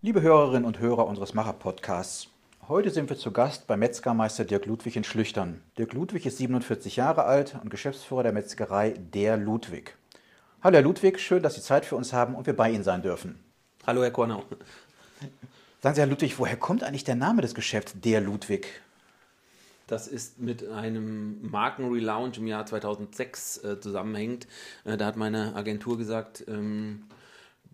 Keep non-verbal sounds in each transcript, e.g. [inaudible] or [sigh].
Liebe Hörerinnen und Hörer unseres Macher-Podcasts, heute sind wir zu Gast bei Metzgermeister Dirk Ludwig in Schlüchtern. Dirk Ludwig ist 47 Jahre alt und Geschäftsführer der Metzgerei Der Ludwig. Hallo Herr Ludwig, schön, dass Sie Zeit für uns haben und wir bei Ihnen sein dürfen. Hallo Herr Kornau. Sagen Sie, Herr Ludwig, woher kommt eigentlich der Name des Geschäfts Der Ludwig? Das ist mit einem Markenrelaunch im Jahr 2006 äh, zusammenhängt. Äh, da hat meine Agentur gesagt, ähm,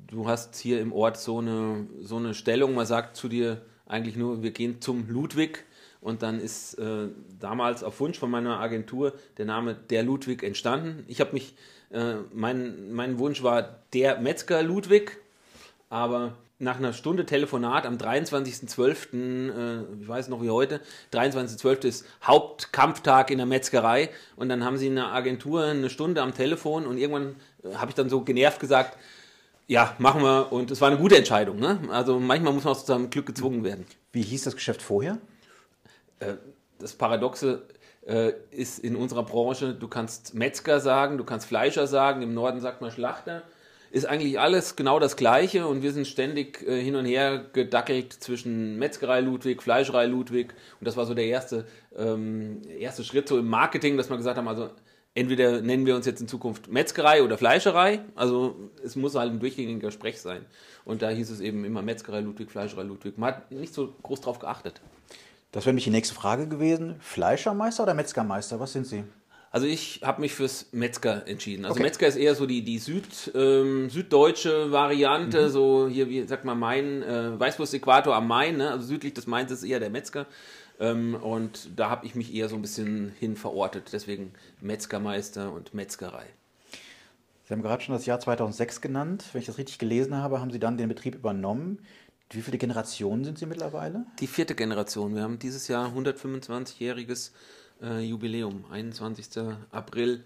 du hast hier im Ort so eine, so eine Stellung, man sagt zu dir eigentlich nur, wir gehen zum Ludwig. Und dann ist äh, damals auf Wunsch von meiner Agentur der Name der Ludwig entstanden. Ich habe mich, äh, mein, mein Wunsch war der Metzger Ludwig, aber nach einer Stunde Telefonat am 23.12., äh, ich weiß noch wie heute, 23.12. ist Hauptkampftag in der Metzgerei und dann haben sie in der Agentur eine Stunde am Telefon und irgendwann äh, habe ich dann so genervt gesagt, ja, machen wir und es war eine gute Entscheidung. Ne? Also manchmal muss man auch zu seinem Glück gezwungen werden. Wie hieß das Geschäft vorher? Äh, das Paradoxe äh, ist in unserer Branche, du kannst Metzger sagen, du kannst Fleischer sagen, im Norden sagt man Schlachter ist eigentlich alles genau das Gleiche und wir sind ständig äh, hin und her gedackelt zwischen Metzgerei Ludwig, Fleischerei Ludwig und das war so der erste, ähm, erste Schritt so im Marketing, dass wir gesagt haben, also entweder nennen wir uns jetzt in Zukunft Metzgerei oder Fleischerei, also es muss halt ein durchgängiger Sprech sein und da hieß es eben immer Metzgerei Ludwig, Fleischerei Ludwig. Man hat nicht so groß drauf geachtet. Das wäre nämlich die nächste Frage gewesen. Fleischermeister oder Metzgermeister? Was sind Sie? Also ich habe mich fürs Metzger entschieden. Also okay. Metzger ist eher so die, die Süd, ähm, süddeutsche Variante, mhm. so hier, wie sagt man, Main, äh, Weißwurst-Äquator am Main, ne? also südlich des Mains ist eher der Metzger. Ähm, und da habe ich mich eher so ein bisschen hin verortet. Deswegen Metzgermeister und Metzgerei. Sie haben gerade schon das Jahr 2006 genannt. Wenn ich das richtig gelesen habe, haben Sie dann den Betrieb übernommen. Wie viele Generationen sind Sie mittlerweile? Die vierte Generation. Wir haben dieses Jahr 125-jähriges äh, Jubiläum, 21. April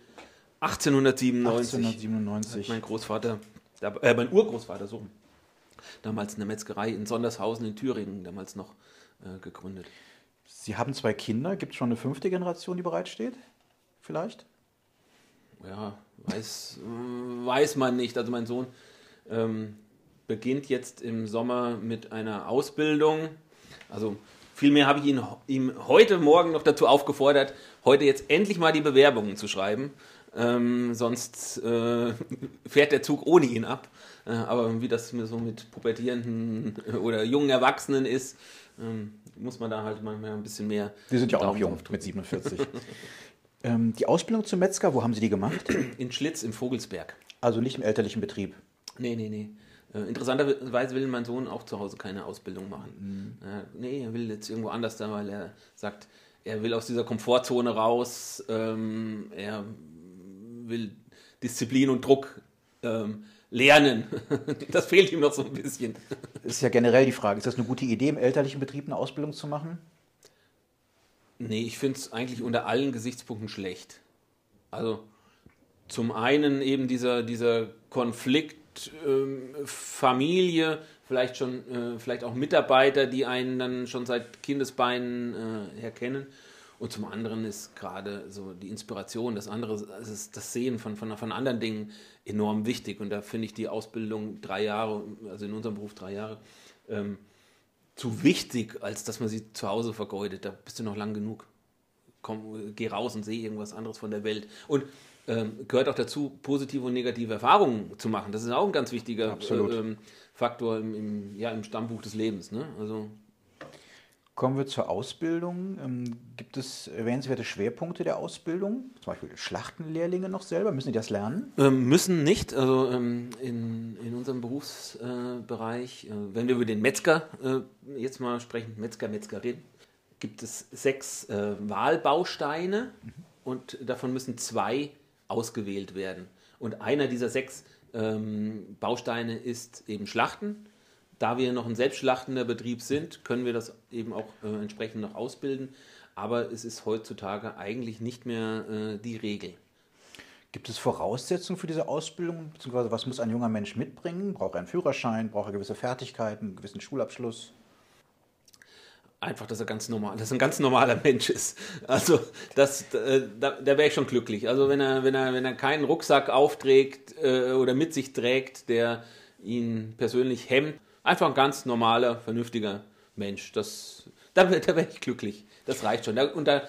1897. 1897. Mein Großvater, äh, mein Urgroßvater, so, damals eine Metzgerei in Sondershausen in Thüringen, damals noch äh, gegründet. Sie haben zwei Kinder. Gibt es schon eine fünfte Generation, die bereitsteht? Vielleicht? Ja, weiß, weiß man nicht. Also mein Sohn ähm, beginnt jetzt im Sommer mit einer Ausbildung. Also Vielmehr habe ich ihn ihm heute Morgen noch dazu aufgefordert, heute jetzt endlich mal die Bewerbungen zu schreiben. Ähm, sonst äh, [laughs] fährt der Zug ohne ihn ab. Äh, aber wie das so mit pubertierenden oder jungen Erwachsenen ist, ähm, muss man da halt manchmal ein bisschen mehr. Wir sind ja auch noch jung, mit 47. [laughs] ähm, die Ausbildung zum Metzger, wo haben Sie die gemacht? In Schlitz im Vogelsberg. Also nicht im elterlichen Betrieb? Nee, nee, nee. Äh, interessanterweise will mein Sohn auch zu Hause keine Ausbildung machen. Mhm. Äh, nee, er will jetzt irgendwo anders da, weil er sagt, er will aus dieser Komfortzone raus, ähm, er will Disziplin und Druck ähm, lernen. [laughs] das fehlt ihm noch so ein bisschen. Das ist ja generell die Frage, ist das eine gute Idee, im elterlichen Betrieb eine Ausbildung zu machen? Nee, ich finde es eigentlich unter allen Gesichtspunkten schlecht. Also zum einen eben dieser, dieser Konflikt ähm, Familie, vielleicht schon, äh, vielleicht auch Mitarbeiter, die einen dann schon seit Kindesbeinen äh, her kennen. Und zum anderen ist gerade so die Inspiration, das andere, also das Sehen von, von, von anderen Dingen enorm wichtig. Und da finde ich die Ausbildung drei Jahre, also in unserem Beruf drei Jahre, ähm, zu wichtig, als dass man sie zu Hause vergeudet. Da bist du noch lang genug. Komm, geh raus und sehe irgendwas anderes von der Welt. Und ähm, gehört auch dazu, positive und negative Erfahrungen zu machen. Das ist auch ein ganz wichtiger äh, Faktor im, im, ja, im Stammbuch des Lebens. Ne? Also, Kommen wir zur Ausbildung. Ähm, gibt es erwähnenswerte Schwerpunkte der Ausbildung? Zum Beispiel Schlachtenlehrlinge noch selber? Müssen die das lernen? Ähm, müssen nicht. Also ähm, in, in unserem Berufsbereich, äh, wenn wir über den Metzger äh, jetzt mal sprechen, Metzger, Metzgerin, gibt es sechs äh, Wahlbausteine mhm. und davon müssen zwei ausgewählt werden. Und einer dieser sechs ähm, Bausteine ist eben Schlachten. Da wir noch ein selbstschlachtender Betrieb sind, können wir das eben auch äh, entsprechend noch ausbilden. Aber es ist heutzutage eigentlich nicht mehr äh, die Regel. Gibt es Voraussetzungen für diese Ausbildung? Beziehungsweise was muss ein junger Mensch mitbringen? Braucht er einen Führerschein? Braucht er gewisse Fertigkeiten, einen gewissen Schulabschluss? einfach, dass er ganz normal, dass er ein ganz normaler Mensch ist. Also das, äh, da, da wäre ich schon glücklich. Also wenn er, wenn er, wenn er keinen Rucksack aufträgt äh, oder mit sich trägt, der ihn persönlich hemmt, Einfach ein ganz normaler, vernünftiger Mensch. Das, da, [laughs] da wäre ich glücklich. Das reicht schon. Da, und da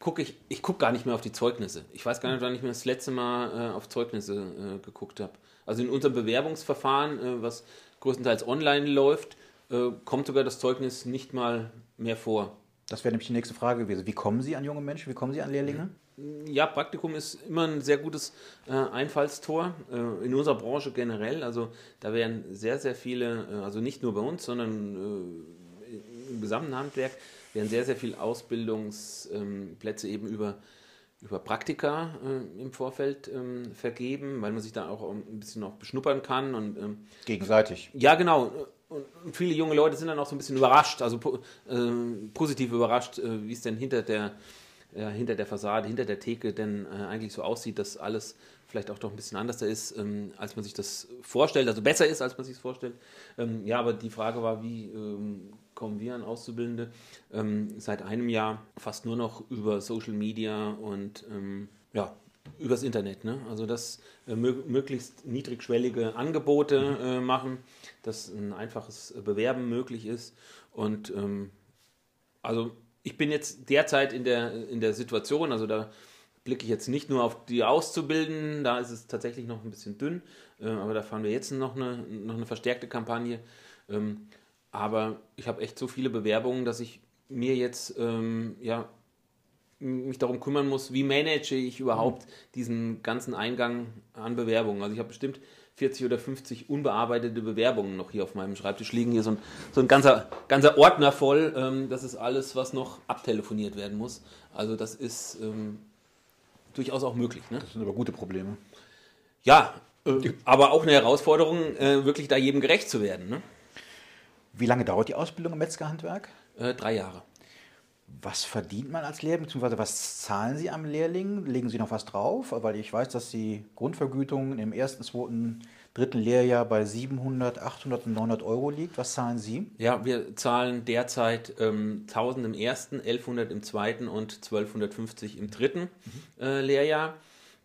gucke ich, ich gucke gar nicht mehr auf die Zeugnisse. Ich weiß gar nicht, wann ich mir das letzte Mal äh, auf Zeugnisse äh, geguckt habe. Also in unserem Bewerbungsverfahren, äh, was größtenteils online läuft, äh, kommt sogar das Zeugnis nicht mal mehr vor. Das wäre nämlich die nächste Frage gewesen. Wie kommen Sie an junge Menschen? Wie kommen Sie an Lehrlinge? Ja, Praktikum ist immer ein sehr gutes äh, Einfallstor äh, in unserer Branche generell. Also da werden sehr, sehr viele, äh, also nicht nur bei uns, sondern äh, im gesamten Handwerk werden sehr, sehr viele Ausbildungsplätze eben über, über Praktika äh, im Vorfeld ähm, vergeben, weil man sich da auch ein bisschen noch beschnuppern kann. Und, ähm, Gegenseitig. Ja, genau. Und viele junge Leute sind dann auch so ein bisschen überrascht, also äh, positiv überrascht, wie es denn hinter der ja, hinter der Fassade, hinter der Theke denn äh, eigentlich so aussieht, dass alles vielleicht auch doch ein bisschen anders ist, ähm, als man sich das vorstellt, also besser ist, als man sich es vorstellt. Ähm, ja, aber die Frage war, wie ähm, kommen wir an Auszubildende? Ähm, seit einem Jahr fast nur noch über Social Media und ähm, ja, übers Internet. Ne? Also dass äh, möglichst niedrigschwellige Angebote äh, machen, dass ein einfaches Bewerben möglich ist und ähm, also ich bin jetzt derzeit in der, in der Situation, also da blicke ich jetzt nicht nur auf die Auszubildenden, da ist es tatsächlich noch ein bisschen dünn, äh, aber da fahren wir jetzt noch eine, noch eine verstärkte Kampagne. Ähm, aber ich habe echt so viele Bewerbungen, dass ich mir jetzt ähm, ja, mich darum kümmern muss, wie manage ich überhaupt diesen ganzen Eingang an Bewerbungen. Also ich habe bestimmt 40 oder 50 unbearbeitete Bewerbungen noch hier auf meinem Schreibtisch liegen. Hier so ein, so ein ganzer, ganzer Ordner voll. Ähm, das ist alles, was noch abtelefoniert werden muss. Also das ist ähm, durchaus auch möglich. Ne? Das sind aber gute Probleme. Ja, äh, aber auch eine Herausforderung, äh, wirklich da jedem gerecht zu werden. Ne? Wie lange dauert die Ausbildung im Metzgerhandwerk? Äh, drei Jahre. Was verdient man als Lehrling, beziehungsweise was zahlen Sie am Lehrling? Legen Sie noch was drauf? Weil ich weiß, dass die Grundvergütung im ersten, zweiten, dritten Lehrjahr bei 700, 800 und 900 Euro liegt. Was zahlen Sie? Ja, wir zahlen derzeit ähm, 1000 im ersten, 1100 im zweiten und 1250 im dritten mhm. äh, Lehrjahr.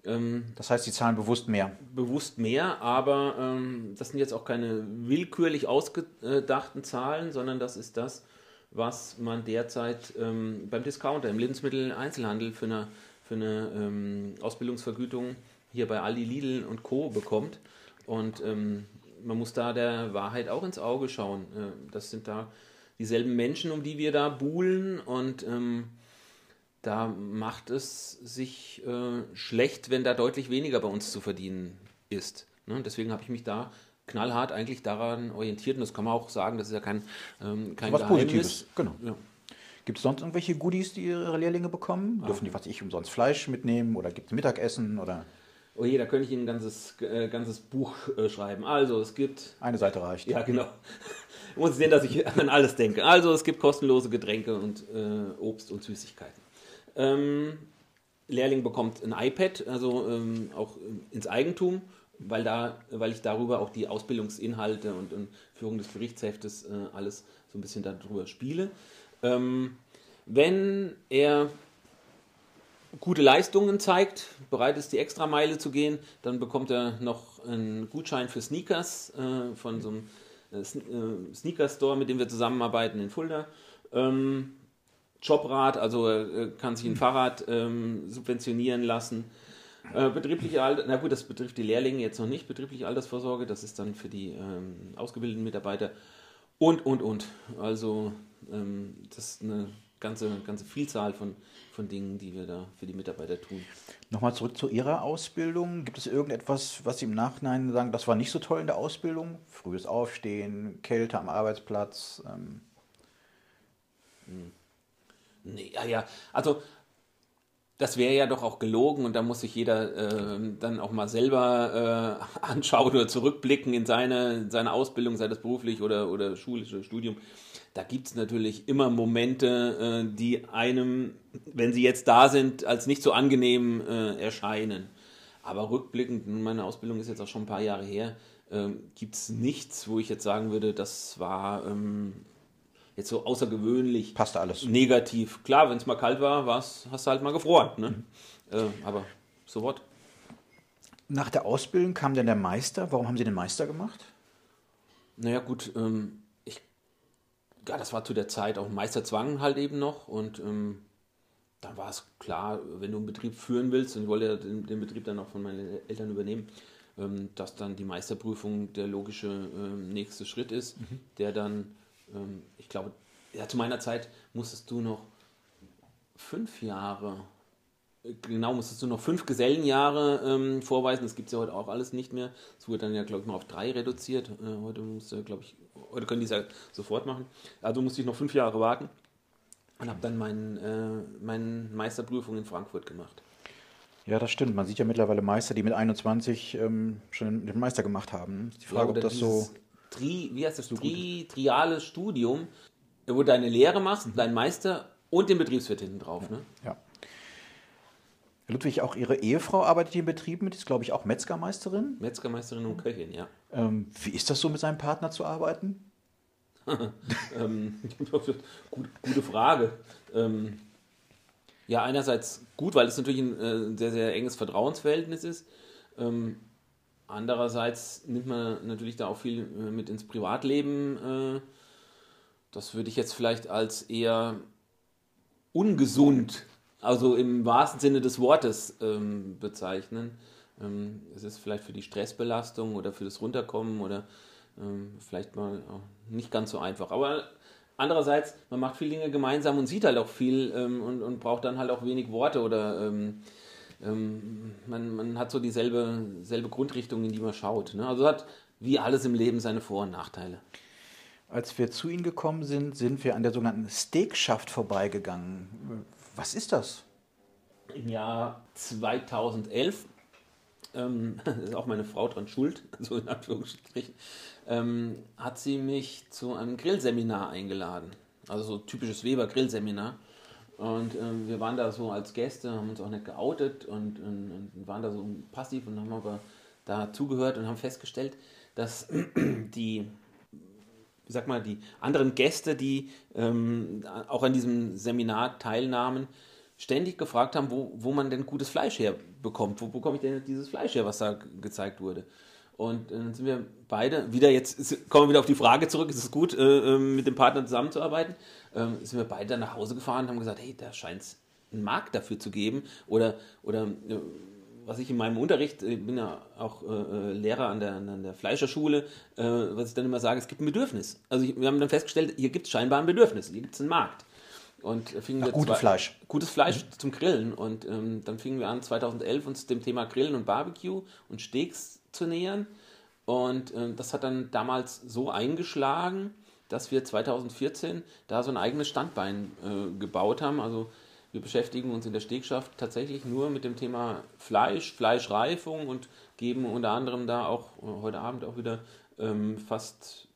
Ähm, das heißt, Sie zahlen bewusst mehr? Bewusst mehr, aber ähm, das sind jetzt auch keine willkürlich ausgedachten Zahlen, sondern das ist das, was man derzeit ähm, beim Discounter, im Lebensmitteleinzelhandel für eine, für eine ähm, Ausbildungsvergütung hier bei Aldi, Lidl und Co. bekommt. Und ähm, man muss da der Wahrheit auch ins Auge schauen. Äh, das sind da dieselben Menschen, um die wir da buhlen und ähm, da macht es sich äh, schlecht, wenn da deutlich weniger bei uns zu verdienen ist. Ne? Deswegen habe ich mich da knallhart eigentlich daran orientiert. Und das kann man auch sagen, das ist ja kein, ähm, kein Was Geheimnis. Positives, genau. Ja. Gibt es sonst irgendwelche Goodies, die Ihre Lehrlinge bekommen? Ah. Dürfen die, was ich, umsonst Fleisch mitnehmen oder gibt es Mittagessen oder? Oh je, da könnte ich Ihnen ein ganzes, äh, ganzes Buch äh, schreiben. Also, es gibt. Eine Seite reicht. Ja, genau. Ich [laughs] muss sehen, dass ich an alles denke. Also, es gibt kostenlose Getränke und äh, Obst und Süßigkeiten. Ähm, Lehrling bekommt ein iPad, also ähm, auch ins Eigentum weil, da, weil ich darüber auch die Ausbildungsinhalte und, und Führung des Gerichtsheftes äh, alles so ein bisschen darüber spiele. Ähm, wenn er gute Leistungen zeigt, bereit ist, die Extrameile zu gehen, dann bekommt er noch einen Gutschein für Sneakers äh, von so einem äh, äh Sneaker-Store, mit dem wir zusammenarbeiten in Fulda. Ähm, Jobrad, also er kann sich ein Fahrrad ähm, subventionieren lassen. Äh, betriebliche Alter, na gut, das betrifft die Lehrlinge jetzt noch nicht, betriebliche Altersvorsorge, das ist dann für die ähm, ausgebildeten Mitarbeiter und, und, und. Also ähm, das ist eine ganze, ganze Vielzahl von, von Dingen, die wir da für die Mitarbeiter tun. Nochmal zurück zu Ihrer Ausbildung. Gibt es irgendetwas, was Sie im Nachhinein sagen, das war nicht so toll in der Ausbildung? Frühes Aufstehen, Kälte am Arbeitsplatz? Ähm. Hm. Nee, ja, ja. Also das wäre ja doch auch gelogen und da muss sich jeder äh, dann auch mal selber äh, [laughs] anschauen oder zurückblicken in seine, in seine Ausbildung, sei das beruflich oder, oder schulisch oder Studium. Da gibt es natürlich immer Momente, äh, die einem, wenn sie jetzt da sind, als nicht so angenehm äh, erscheinen. Aber rückblickend, meine Ausbildung ist jetzt auch schon ein paar Jahre her, ähm, gibt es nichts, wo ich jetzt sagen würde, das war ähm, jetzt so außergewöhnlich Passt alles. negativ. Klar, wenn es mal kalt war, hast du halt mal gefroren. Ne? Mhm. Äh, aber so what? Nach der Ausbildung kam dann der Meister. Warum haben Sie den Meister gemacht? Naja, gut, ähm, ich, ja, das war zu der Zeit auch Meisterzwang halt eben noch und ähm, dann war es klar, wenn du einen Betrieb führen willst, und ich wollte ja den, den Betrieb dann auch von meinen Eltern übernehmen, ähm, dass dann die Meisterprüfung der logische ähm, nächste Schritt ist, mhm. der dann, ähm, ich glaube, ja, zu meiner Zeit musstest du noch fünf Jahre genau, musstest du noch fünf Gesellenjahre ähm, vorweisen. Das gibt es ja heute auch alles nicht mehr. Es wurde dann ja, glaube ich, mal auf drei reduziert. Äh, heute musst du, glaube ich, heute können die es ja sofort machen. Also musste ich noch fünf Jahre warten und habe dann mein, äh, meine Meisterprüfung in Frankfurt gemacht. Ja, das stimmt. Man sieht ja mittlerweile Meister, die mit 21 ähm, schon den Meister gemacht haben. Die Frage, ja, ob das so. Tri, wie heißt das? Tri, triales Studium, wo du deine Lehre machst, mhm. deinen Meister und den Betriebswirt hinten drauf. Ne? Ja. Ludwig, auch Ihre Ehefrau arbeitet hier im Betrieb mit, ist, glaube ich, auch Metzgermeisterin. Metzgermeisterin und Köchin, ja. Ähm, wie ist das so, mit seinem Partner zu arbeiten? [laughs] [laughs] ähm, [laughs] gute, gute Frage. Ähm, ja, einerseits gut, weil es natürlich ein äh, sehr, sehr enges Vertrauensverhältnis ist. Ähm, andererseits nimmt man natürlich da auch viel äh, mit ins Privatleben. Äh, das würde ich jetzt vielleicht als eher ungesund also im wahrsten Sinne des Wortes ähm, bezeichnen. Ähm, es ist vielleicht für die Stressbelastung oder für das Runterkommen oder ähm, vielleicht mal nicht ganz so einfach. Aber andererseits, man macht viele Dinge gemeinsam und sieht halt auch viel und, und, braucht dann halt auch wenig Worte oder ähm, man, man, hat so dieselbe selbe Grundrichtung, in die man schaut. Ne? Also hat wie alles im Leben seine Vor- und Nachteile. Als wir zu Ihnen gekommen sind, sind wir an der sogenannten Steakschaft vorbeigegangen. Was ist das? Im Jahr 2011 ähm, [laughs] ist auch meine Frau dran schuld, [laughs] so in Anführungsstrichen, ähm, hat sie mich zu einem Grillseminar eingeladen. Also so typisches Weber-Grillseminar. Und ähm, wir waren da so als Gäste, haben uns auch nicht geoutet und, und, und, waren da so passiv und haben aber da zugehört und haben festgestellt, dass [clears throat] die, wie sag mal, die anderen Gäste, die ähm, auch an diesem Seminar teilnahmen, ständig gefragt haben, wo, wo man denn gutes Fleisch herbekommt. Wo bekomme ich denn dieses Fleisch her, was da gezeigt wurde? Und dann sind wir beide, wieder jetzt kommen wir wieder auf die Frage zurück, ist es gut, äh, ähm, mit dem Partner zusammenzuarbeiten? Ähm, sind wir beide nach Hause gefahren und haben gesagt, hey, da scheint es einen Markt dafür zu geben. Oder, oder äh, was ich in meinem Unterricht, ich bin ja auch äh, äh Lehrer an der, an der Fleischerschule, äh, was ich dann immer sage, es gibt ein Bedürfnis. Also ich, wir haben dann festgestellt, hier gibt es scheinbar ein Bedürfnis, hier gibt es einen Markt. Und fingen Ach, gutes Fleisch. Gutes Fleisch mhm. zum Grillen. Und ähm, dann fingen wir an, 2011 uns dem Thema Grillen und Barbecue und Steaks nähern. Und ähm, das hat dann damals so eingeschlagen, dass wir 2014 da so ein eigenes Standbein äh, gebaut haben. Also wir beschäftigen uns in der Stegschaft tatsächlich nur mit dem Thema Fleisch, Fleischreifung und geben unter anderem da auch äh, heute Abend auch wieder ähm, fast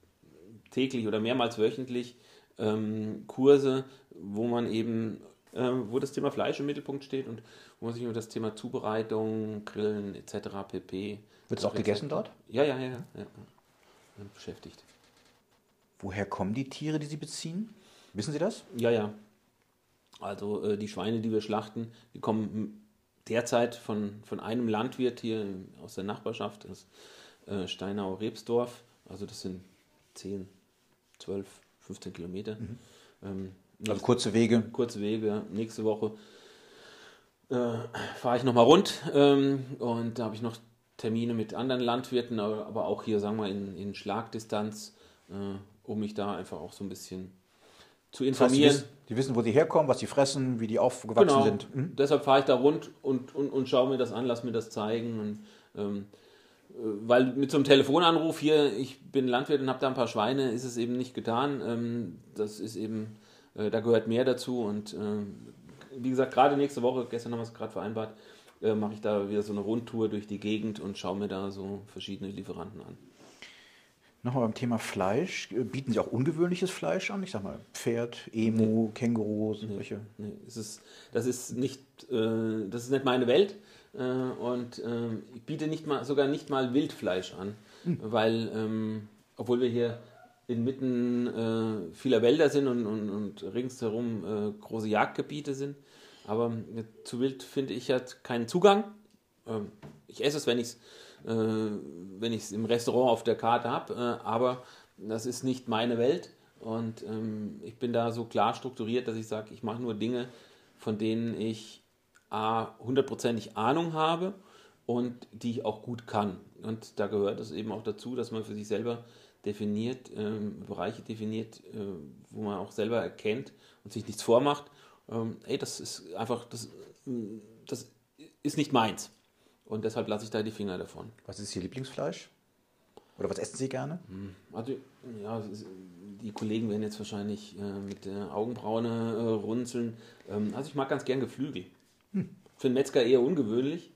täglich oder mehrmals wöchentlich ähm, Kurse, wo man eben, äh, wo das Thema Fleisch im Mittelpunkt steht und wo man sich über das Thema Zubereitung, Grillen etc. pp. Wird es auch gegessen dort? Ja, ja, ja, ja, ja. Beschäftigt. Woher kommen die Tiere, die Sie beziehen? Wissen Sie das? Ja, ja. Also äh, die Schweine, die wir schlachten, die kommen derzeit von, von einem Landwirt hier aus der Nachbarschaft, das äh, Steinau-Rebsdorf. Also das sind 10, 12, 15 Kilometer. Mhm. Ähm, also kurze Wege. Kurze Wege. Nächste Woche äh, fahre ich nochmal rund ähm, und da habe ich noch Termine mit anderen Landwirten, aber auch hier, sagen wir, in, in Schlagdistanz, äh, um mich da einfach auch so ein bisschen zu informieren. Das heißt, die, wissen, die, wissen, wo sie herkommen, was sie fressen, wie die aufgewachsen genau. sind. Mhm. Deshalb fahre ich da rund und, und, und schaue mir das an, lass mir das zeigen. Und, ähm, äh, weil mit so einem Telefonanruf hier, ich bin Landwirt und habe da ein paar Schweine, ist es eben nicht getan. Ähm, das ist eben, äh, da gehört mehr dazu und äh, wie gesagt, gerade nächste Woche, gestern haben wir es gerade vereinbart, mache ich da wieder so eine Rundtour durch die Gegend und schaue mir da so verschiedene Lieferanten an. Nochmal beim Thema Fleisch. Bieten Sie auch ungewöhnliches Fleisch an? Ich sag mal Pferd, Emu, nee. Känguru, solche. Nee, nee. Ist, das, ist nicht, äh, das ist nicht meine Welt. Äh, und äh, ich biete nicht mal, sogar nicht mal Wildfleisch an, mhm. weil, ähm, obwohl wir hier inmitten äh, vieler Wälder sind und, und, und ringsherum äh, große Jagdgebiete sind, aber äh, zu Wild finde ich halt keinen Zugang. Ähm, ich esse es, wenn ich es äh, wenn ich es im Restaurant auf der Karte habe, aber das ist nicht meine Welt. Und ähm, ich bin da so klar strukturiert, dass ich sage, ich mache nur Dinge, von denen ich A, hundertprozentig Ahnung habe und die ich auch gut kann. Und da gehört es eben auch dazu, dass man für sich selber definiert, ähm, Bereiche definiert, äh, wo man auch selber erkennt und sich nichts vormacht. Ähm, ey, das ist einfach, das, das ist nicht meins. Und deshalb lasse ich da die Finger davon. Was ist Ihr Lieblingsfleisch? Oder was essen Sie gerne? Hm, also, ja, die Kollegen werden jetzt wahrscheinlich äh, mit der Augenbraune äh, runzeln. Ähm, also, ich mag ganz gern Geflügel. Hm. Für einen Metzger eher ungewöhnlich.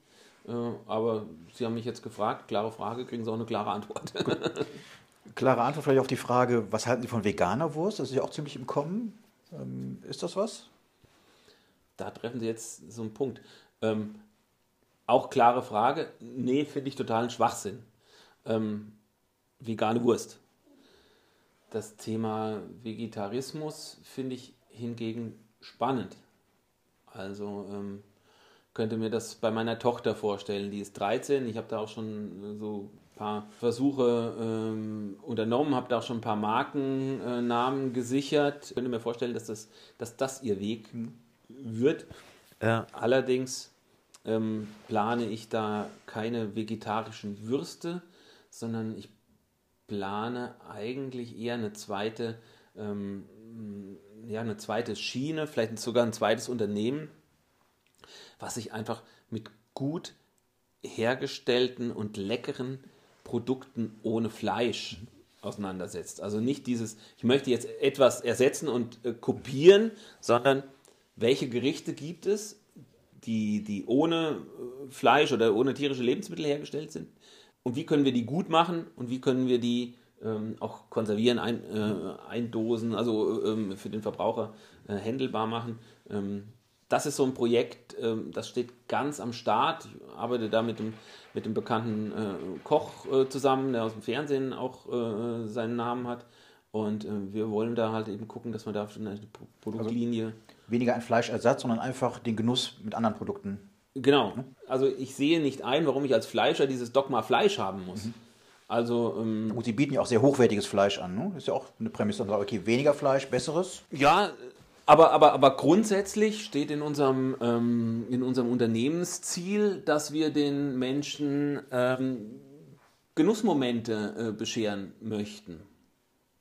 Äh, aber Sie haben mich jetzt gefragt, klare Frage, kriegen Sie auch eine klare Antwort. klare Antwort vielleicht auf die Frage, was halten Sie von veganer Wurst? Das ist ja auch ziemlich im Kommen. Ähm, ist das was? Da treffen Sie jetzt so einen Punkt. Ähm, auch klare Frage, nee, finde ich totalen Schwachsinn. Ähm, vegane Wurst. Das Thema Vegetarismus finde ich hingegen spannend. Also ähm, könnte mir das bei meiner Tochter vorstellen. Die ist 13. Ich habe da auch schon so ein paar Versuche ähm, unternommen, habe da auch schon ein paar Markennamen äh, gesichert. Ich könnte mir vorstellen, dass das, dass das ihr Weg wird. Äh, allerdings ähm, plane ich da keine vegetarischen Würste, sondern ich plane eigentlich eher eine zweite, ähm, ja, eine zweite Schiene, vielleicht sogar ein zweites Unternehmen, was sich einfach mit gut hergestellten und leckeren Produkten ohne Fleisch auseinandersetzt. Also nicht dieses, ich möchte jetzt etwas ersetzen und äh, kopieren, sondern welche Gerichte gibt es, die, die ohne äh, Fleisch oder ohne tierische Lebensmittel hergestellt sind? Und wie können wir die gut machen und wie können wir die ähm, auch konservieren, ein, äh, eindosen, also ähm, für den Verbraucher äh, händelbar machen? Ähm, das ist so ein Projekt, ähm, das steht ganz am Start. Ich arbeite da mit dem, mit dem bekannten äh, Koch äh, zusammen, der aus dem Fernsehen auch äh, seinen Namen hat. Und wir wollen da halt eben gucken, dass wir da eine Produktlinie. Also weniger ein Fleischersatz, sondern einfach den Genuss mit anderen Produkten. Genau. Also ich sehe nicht ein, warum ich als Fleischer dieses Dogma Fleisch haben muss. Mhm. Also, ähm, Gut, sie bieten ja auch sehr hochwertiges Fleisch an. Ne? Das ist ja auch eine Prämisse. Okay, weniger Fleisch, besseres. Ja, aber, aber, aber grundsätzlich steht in unserem, ähm, in unserem Unternehmensziel, dass wir den Menschen ähm, Genussmomente äh, bescheren möchten.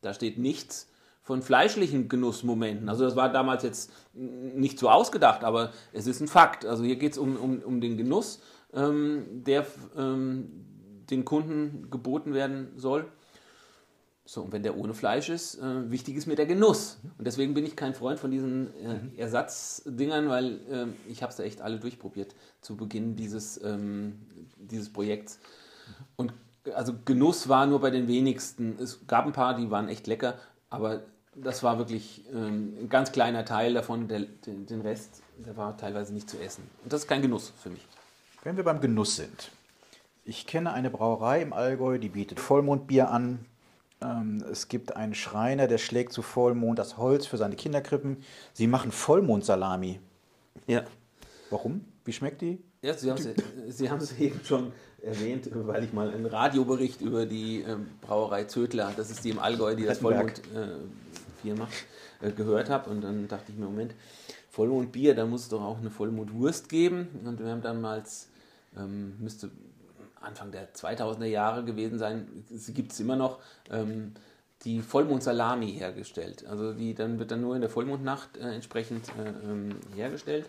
Da steht nichts von fleischlichen Genussmomenten. Also das war damals jetzt nicht so ausgedacht, aber es ist ein Fakt. Also hier geht es um, um, um den Genuss, ähm, der ähm, den Kunden geboten werden soll. So, und wenn der ohne Fleisch ist, äh, wichtig ist mir der Genuss. Und deswegen bin ich kein Freund von diesen äh, Ersatzdingern, weil äh, ich habe es da echt alle durchprobiert zu Beginn dieses, ähm, dieses Projekts. Und also Genuss war nur bei den wenigsten. Es gab ein paar, die waren echt lecker, aber das war wirklich ähm, ein ganz kleiner Teil davon. Der, den, den Rest, der war teilweise nicht zu essen. Und das ist kein Genuss für mich. Wenn wir beim Genuss sind. Ich kenne eine Brauerei im Allgäu, die bietet Vollmondbier an. Ähm, es gibt einen Schreiner, der schlägt zu Vollmond das Holz für seine Kinderkrippen. Sie machen Vollmondsalami. Ja. Warum? Wie schmeckt die? Ja, Sie haben es eben schon erwähnt, [laughs] weil ich mal einen Radiobericht über die ähm, Brauerei Zödler, das ist die im Allgäu, die das Vollmond äh, Bier macht, äh, gehört habe. Und dann dachte ich mir, Moment, Vollmondbier, da muss es doch auch eine Vollmondwurst geben. Und wir haben dann mal, ähm, müsste Anfang der 2000er Jahre gewesen sein, sie gibt es immer noch, ähm, die Vollmondsalami hergestellt. Also die dann wird dann nur in der Vollmondnacht äh, entsprechend äh, ähm, hergestellt.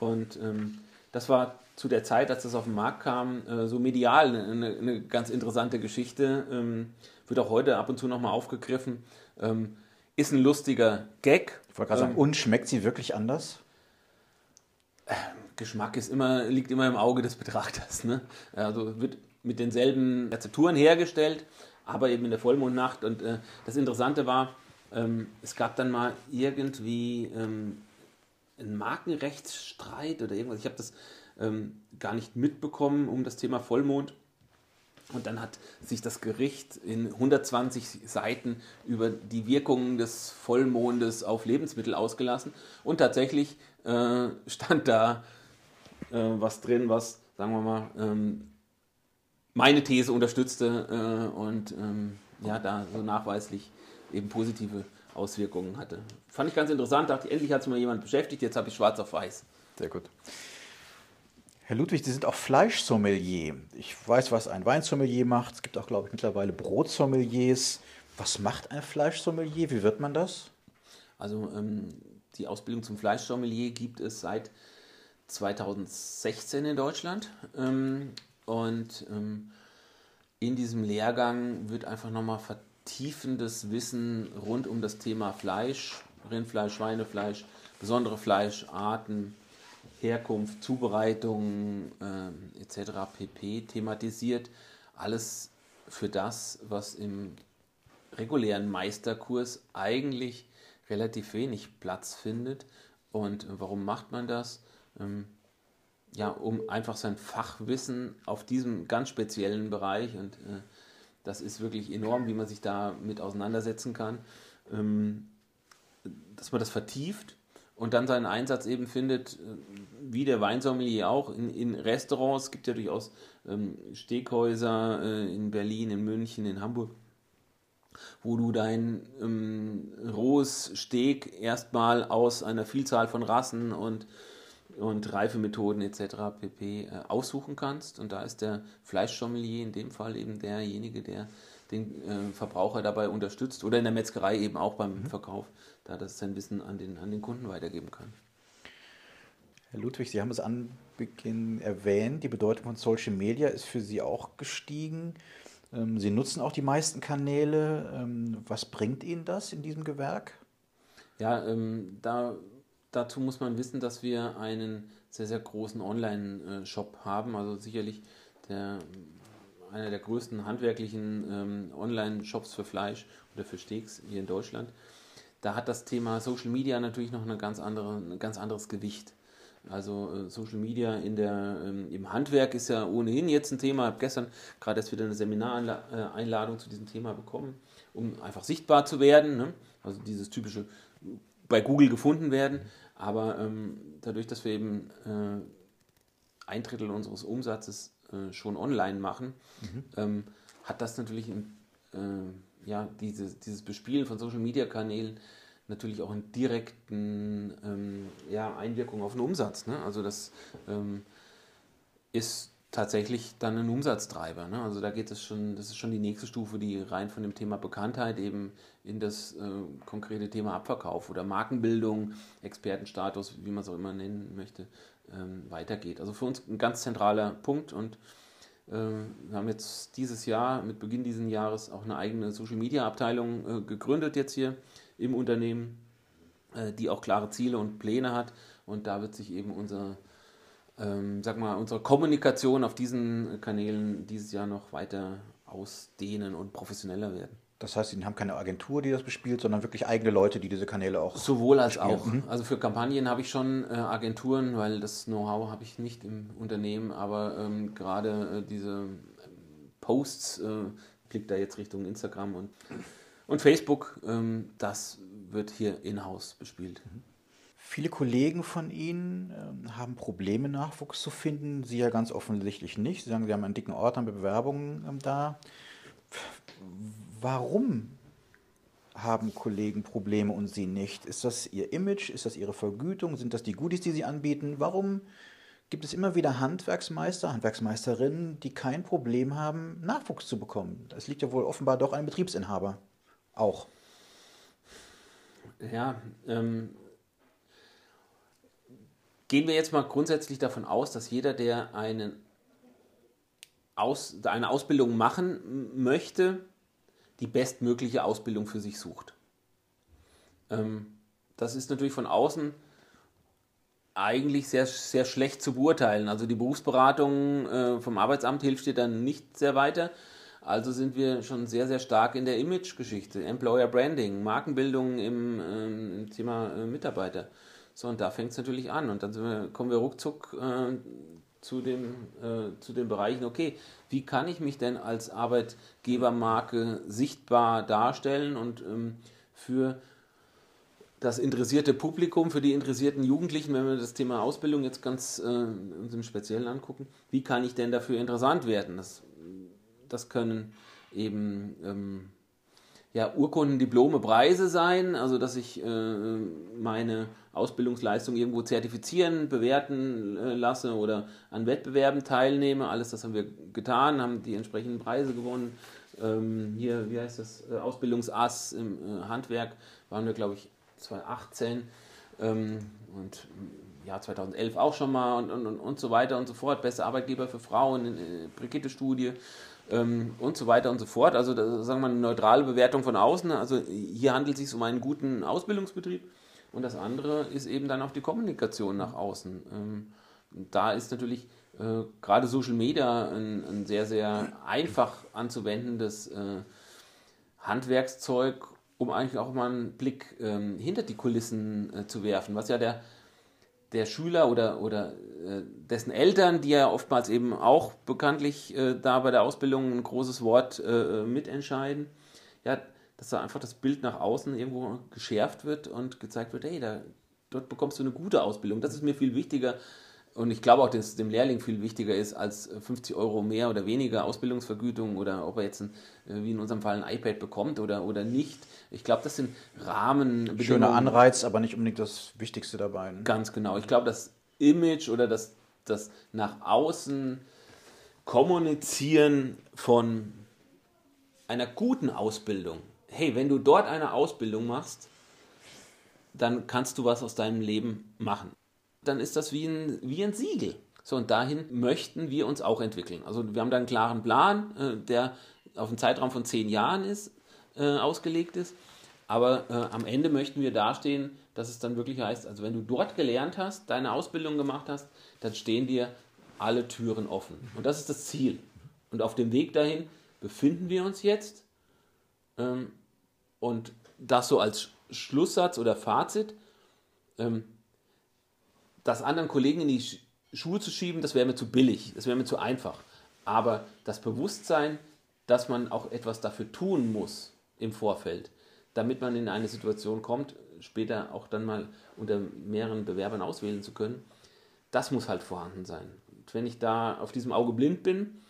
Und ähm, das war zu der Zeit, als das auf den Markt kam, äh, so medial eine, eine, ganz interessante Geschichte. Ähm, wird auch heute ab und zu nochmal aufgegriffen. Ähm, ist ein lustiger Gag. Ich wollte gerade sagen, ähm, und schmeckt sie wirklich anders? Geschmack ist immer, liegt immer im Auge des Betrachters. Ne? Also wird mit denselben Rezepturen hergestellt, aber eben in der Vollmondnacht. Und äh, das Interessante war, ähm, es gab dann mal irgendwie ähm, einen Markenrechtsstreit oder irgendwas. Ich habe das ähm, gar nicht mitbekommen um das Thema Vollmond. Und dann hat sich das Gericht in 120 Seiten über die Wirkungen des Vollmondes auf Lebensmittel ausgelassen. Und tatsächlich äh, [laughs] stand da äh, was drin, was, sagen wir mal, ähm, meine These unterstützte. Äh, und ähm, ja, da so nachweislich eben positive Auswirkungen hatte. Fand ich ganz interessant, dachte ich, endlich hat sich mal jemand beschäftigt, jetzt habe ich schwarz auf weiß. Sehr gut. Herr Ludwig, Sie sind auch Fleischsommelier. Ich weiß, was ein Weinsommelier macht. Es gibt auch, glaube ich, mittlerweile Brotsommeliers. Was macht ein Fleischsommelier? Wie wird man das? Also ähm, die Ausbildung zum Fleischsommelier gibt es seit 2016 in Deutschland. Ähm, und ähm, in diesem Lehrgang wird einfach nochmal vertiefendes Wissen rund um das Thema Fleisch, Rindfleisch, Schweinefleisch, besondere Fleischarten, Herkunft, Zubereitung äh, etc. pp. thematisiert. Alles für das, was im regulären Meisterkurs eigentlich relativ wenig Platz findet. Und warum macht man das? Ähm, ja, um einfach sein Fachwissen auf diesem ganz speziellen Bereich und äh, das ist wirklich enorm, wie man sich da mit auseinandersetzen kann, ähm, dass man das vertieft und dann seinen Einsatz eben findet, äh, wie der Weinsommelier auch, in, in Restaurants. Es gibt ja durchaus ähm, Steakhäuser äh, in Berlin, in München, in Hamburg, wo du dein ähm, rohes Steak erstmal aus einer Vielzahl von Rassen und, und Reifemethoden etc. pp. Äh, aussuchen kannst. Und da ist der Fleischsommelier in dem Fall eben derjenige, der den äh, Verbraucher dabei unterstützt oder in der Metzgerei eben auch beim mhm. Verkauf, da das sein Wissen an den, an den Kunden weitergeben kann. Herr Ludwig, Sie haben es an Beginn erwähnt, die Bedeutung von Social Media ist für Sie auch gestiegen. Ähm, Sie nutzen auch die meisten Kanäle. Ähm, was bringt Ihnen das in diesem Gewerk? Ja, ähm, da, dazu muss man wissen, dass wir einen sehr, sehr großen Online-Shop haben. Also sicherlich der einer der größten handwerklichen ähm, Online-Shops für Fleisch oder für Steaks hier in Deutschland. Da hat das Thema Social Media natürlich noch eine ganz andere, ein ganz anderes Gewicht. Also äh, Social Media in der, ähm, im Handwerk ist ja ohnehin jetzt ein Thema. Ich habe gestern gerade erst wieder eine Seminareinladung zu diesem Thema bekommen, um einfach sichtbar zu werden. Ne? Also dieses typische bei Google gefunden werden. Aber ähm, dadurch, dass wir eben äh, ein Drittel unseres Umsatzes äh, schon online machen, mhm. ähm, hat das natürlich ein, äh, ja, diese, dieses Bespielen von Social Media Kanälen natürlich auch einen direkten ähm, ja, Einwirkung auf den Umsatz. Ne? Also das ähm, ist tatsächlich dann ein Umsatztreiber. Ne? Also da geht es schon, das ist schon die nächste Stufe, die rein von dem Thema Bekanntheit eben in das äh, konkrete Thema Abverkauf oder Markenbildung, Expertenstatus, wie man es auch immer nennen möchte, ähm, weitergeht. Also für uns ein ganz zentraler Punkt und äh, wir haben jetzt dieses Jahr, mit Beginn dieses Jahres, auch eine eigene Social Media Abteilung äh, gegründet jetzt hier im Unternehmen, äh, die auch klare Ziele und Pläne hat und da wird sich eben unser ähm, sag mal, unsere Kommunikation auf diesen Kanälen dieses Jahr noch weiter ausdehnen und professioneller werden. Das heißt, Sie haben keine Agentur, die das bespielt, sondern wirklich eigene Leute, die diese Kanäle auch. Sowohl als bespielen. auch. Mhm. Also für Kampagnen habe ich schon äh, Agenturen, weil das Know-how habe ich nicht im Unternehmen, aber ähm, gerade äh, diese ähm, Posts, äh, blickt da jetzt Richtung Instagram und, und Facebook, ähm, das wird hier in-house bespielt. Mhm. Viele Kollegen von Ihnen ähm, haben Probleme, Nachwuchs zu finden. Sie ja ganz offensichtlich nicht. Sie sagen, Sie haben einen dicken Ort an Bewerbungen ähm, da warum haben Kollegen Probleme und sie nicht? Ist das ihr Image? Ist das ihre Vergütung? Sind das die Goodies, die sie anbieten? Warum gibt es immer wieder Handwerksmeister, Handwerksmeisterinnen, die kein Problem haben, Nachwuchs zu bekommen? Das liegt ja wohl offenbar doch an Betriebsinhaber. Auch. Ja, ähm, gehen wir jetzt mal grundsätzlich davon aus, dass jeder, der einen aus, eine Ausbildung machen möchte, die bestmögliche Ausbildung für sich sucht. Ähm, das ist natürlich von außen eigentlich sehr, sehr schlecht zu beurteilen. Also die Berufsberatung äh, vom Arbeitsamt hilft dir dann nicht sehr weiter. Also sind wir schon sehr, sehr stark in der Image-Geschichte, Employer Branding, Markenbildung im, ähm, im Thema äh, Mitarbeiter. So, und da fängt es natürlich an. Und dann wir, kommen wir ruckzuck äh, zu, dem, äh, zu den Bereichen, okay, wie kann ich mich denn als Arbeitgebermarke sichtbar darstellen und ähm, für das interessierte Publikum, für die interessierten Jugendlichen, wenn wir das Thema Ausbildung jetzt ganz äh, uns im Speziellen angucken, wie kann ich denn dafür interessant werden? Das, das können eben ähm, ja, Urkunden, Diplome, Preise sein, also dass ich äh, meine Ausbildungsleistung irgendwo zertifizieren, bewerten äh, lasse oder an Wettbewerben teilnehme. Alles das haben wir getan, haben die entsprechenden Preise gewonnen. Ähm, hier, wie heißt das, äh, Ausbildungsass im äh, Handwerk waren wir, glaube ich, 2018 ähm, und im Jahr 2011 auch schon mal und, und, und so weiter und so fort. Beste Arbeitgeber für Frauen, äh, Brigitte-Studie ähm, und so weiter und so fort. Also das, sagen wir mal eine neutrale Bewertung von außen. Also hier handelt es sich um einen guten Ausbildungsbetrieb. Und das andere ist eben dann auch die Kommunikation nach außen. Ähm, da ist natürlich äh, gerade Social Media ein, ein, sehr, sehr einfach anzuwendendes äh, Handwerkszeug, um eigentlich auch mal einen Blick ähm, hinter die Kulissen äh, zu werfen, was ja der der Schüler oder, oder äh, dessen Eltern, die ja oftmals eben auch bekanntlich äh, da bei der Ausbildung ein großes Wort äh, mitentscheiden, ja, dass da einfach das Bild nach außen irgendwo geschärft wird und gezeigt wird, hey, da, dort bekommst du eine gute Ausbildung. Das ist mir viel wichtiger, und ich glaube auch, dass es dem Lehrling viel wichtiger ist als 50 Euro mehr oder weniger Ausbildungsvergütung oder ob er jetzt, ein, äh, wie in unserem Fall, ein iPad bekommt oder, oder nicht. Ich glaube, das sind Rahmenbedingungen. Schöner Anreiz, aber nicht unbedingt das Wichtigste dabei. Ne? Ganz genau. Ich glaube, das Image oder das, das nach außen Kommunizieren von einer guten Ausbildung. Hey, wenn du dort eine Ausbildung machst, dann kannst du was aus deinem Leben machen dann ist das wie ein, wie ein Siegel. So, und dahin möchten wir uns auch entwickeln. Also wir haben da einen klaren Plan, äh, der auf einen Zeitraum von zehn Jahren ist, äh, ausgelegt ist. Aber äh, am Ende möchten wir dastehen, dass es dann wirklich heißt, also wenn du dort gelernt hast, deine Ausbildung gemacht hast, dann stehen dir alle Türen offen. Und das ist das Ziel. Und auf dem Weg dahin befinden wir uns jetzt. Ähm, und das so als Schlusssatz oder Fazit. Ähm, das anderen Kollegen in die Schuhe zu schieben, das wäre mir zu billig, das wäre mir zu einfach. Aber das Bewusstsein, dass man auch etwas dafür tun muss im Vorfeld, damit man in eine Situation kommt, später auch dann mal unter mehreren Bewerbern auswählen zu können, das muss halt vorhanden sein. Und wenn ich da auf diesem Auge blind bin,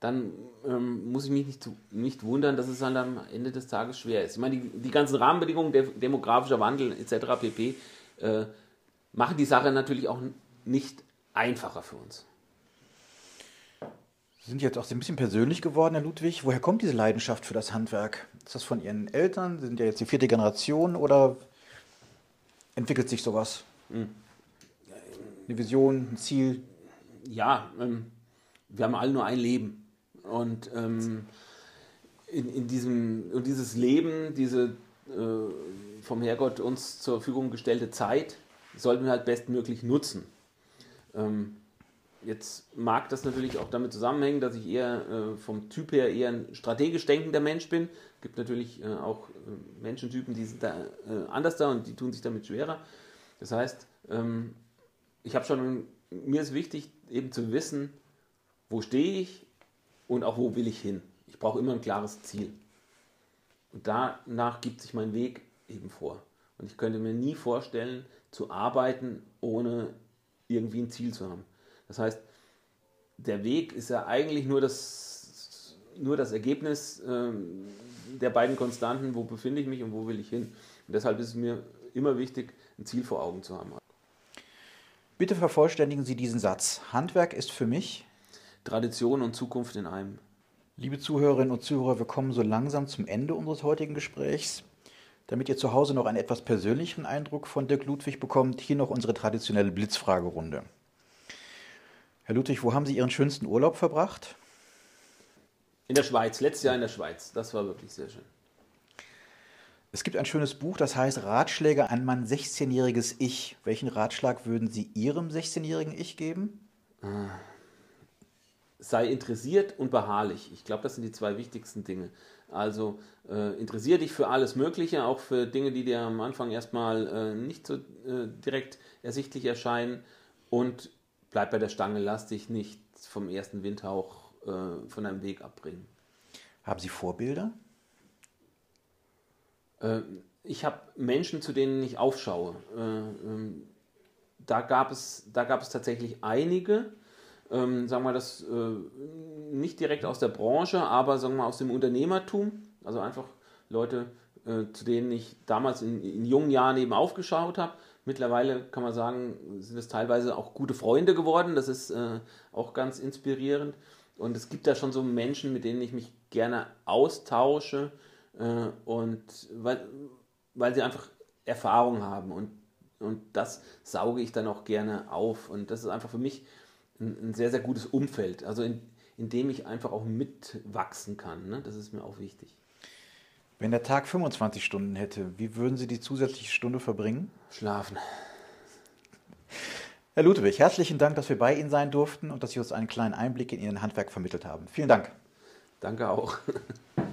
dann ähm, muss ich mich nicht, nicht wundern, dass es dann am Ende des Tages schwer ist. Ich meine, die, die ganzen Rahmenbedingungen, demografischer Wandel etc. pp. Äh, machen die Sache natürlich auch nicht einfacher für uns. Sie sind jetzt auch ein bisschen persönlich geworden, Herr Ludwig. Woher kommt diese Leidenschaft für das Handwerk? Ist das von Ihren Eltern? Sie sind ja jetzt die vierte Generation oder entwickelt sich sowas? Hm. Eine Vision, ein Ziel? Ja, ähm, wir haben alle nur ein Leben. Und ähm, in, in, diesem, in dieses Leben, diese äh, vom Herrgott uns zur Verfügung gestellte Zeit, sollten wir halt bestmöglich nutzen. Ähm, jetzt mag das natürlich auch damit zusammenhängen, dass ich eher äh, vom Typ her eher ein strategisch denkender Mensch bin. Es gibt natürlich äh, auch äh, Menschentypen, die sind da äh, anders da und die tun sich damit schwerer. Das heißt, ähm, ich habe schon, mir ist wichtig eben zu wissen, wo stehe ich und auch wo will ich hin. Ich brauche immer ein klares Ziel. Und danach gibt sich mein Weg eben vor. Und ich könnte mir nie vorstellen, zu arbeiten, ohne irgendwie ein Ziel zu haben. Das heißt, der Weg ist ja eigentlich nur das, nur das Ergebnis ähm, der beiden Konstanten, wo befinde ich mich und wo will ich hin. Und deshalb ist es mir immer wichtig, ein Ziel vor Augen zu haben. Bitte vervollständigen Sie diesen Satz. Handwerk ist für mich Tradition und Zukunft in einem. Liebe Zuhörerinnen und Zuhörer, wir kommen so langsam zum Ende unseres heutigen Gesprächs. Damit ihr zu Hause noch einen etwas persönlicheren Eindruck von Dirk Ludwig bekommt, hier noch unsere traditionelle Blitzfragerunde. Herr Ludwig, wo haben Sie Ihren schönsten Urlaub verbracht? In der Schweiz, letztes Jahr in der Schweiz. Das war wirklich sehr schön. Es gibt ein schönes Buch, das heißt Ratschläge an mein 16-jähriges Ich. Welchen Ratschlag würden Sie Ihrem 16-jährigen Ich geben? Sei interessiert und beharrlich. Ich glaube, das sind die zwei wichtigsten Dinge. Also äh, interessier dich für alles Mögliche, auch für Dinge, die dir am Anfang erstmal äh, nicht so äh, direkt ersichtlich erscheinen und bleib bei der Stange, lass dich nicht vom ersten Windhauch äh, von deinem Weg abbringen. Haben Sie Vorbilder? Äh, ich habe Menschen, zu denen ich aufschaue. Äh, ähm, da, gab es, da gab es tatsächlich einige, ähm, sagen wir das äh, nicht direkt aus der Branche, aber sagen wir aus dem Unternehmertum, also einfach Leute, äh, zu denen ich damals in, in jungen Jahren eben aufgeschaut habe. Mittlerweile kann man sagen, sind es teilweise auch gute Freunde geworden. Das ist äh, auch ganz inspirierend. Und es gibt da schon so Menschen, mit denen ich mich gerne austausche äh, und weil, weil sie einfach Erfahrung haben und, und das sauge ich dann auch gerne auf. Und das ist einfach für mich ein, ein sehr, sehr gutes Umfeld, also in, in dem ich einfach auch mitwachsen kann. Ne? Das ist mir auch wichtig. Wenn der Tag 25 Stunden hätte, wie würden Sie die zusätzliche Stunde verbringen? Schlafen. Herr Ludwig, herzlichen Dank, dass wir bei Ihnen sein durften und dass Sie uns einen kleinen Einblick in Ihren Handwerk vermittelt haben. Vielen Dank. Danke auch. [laughs]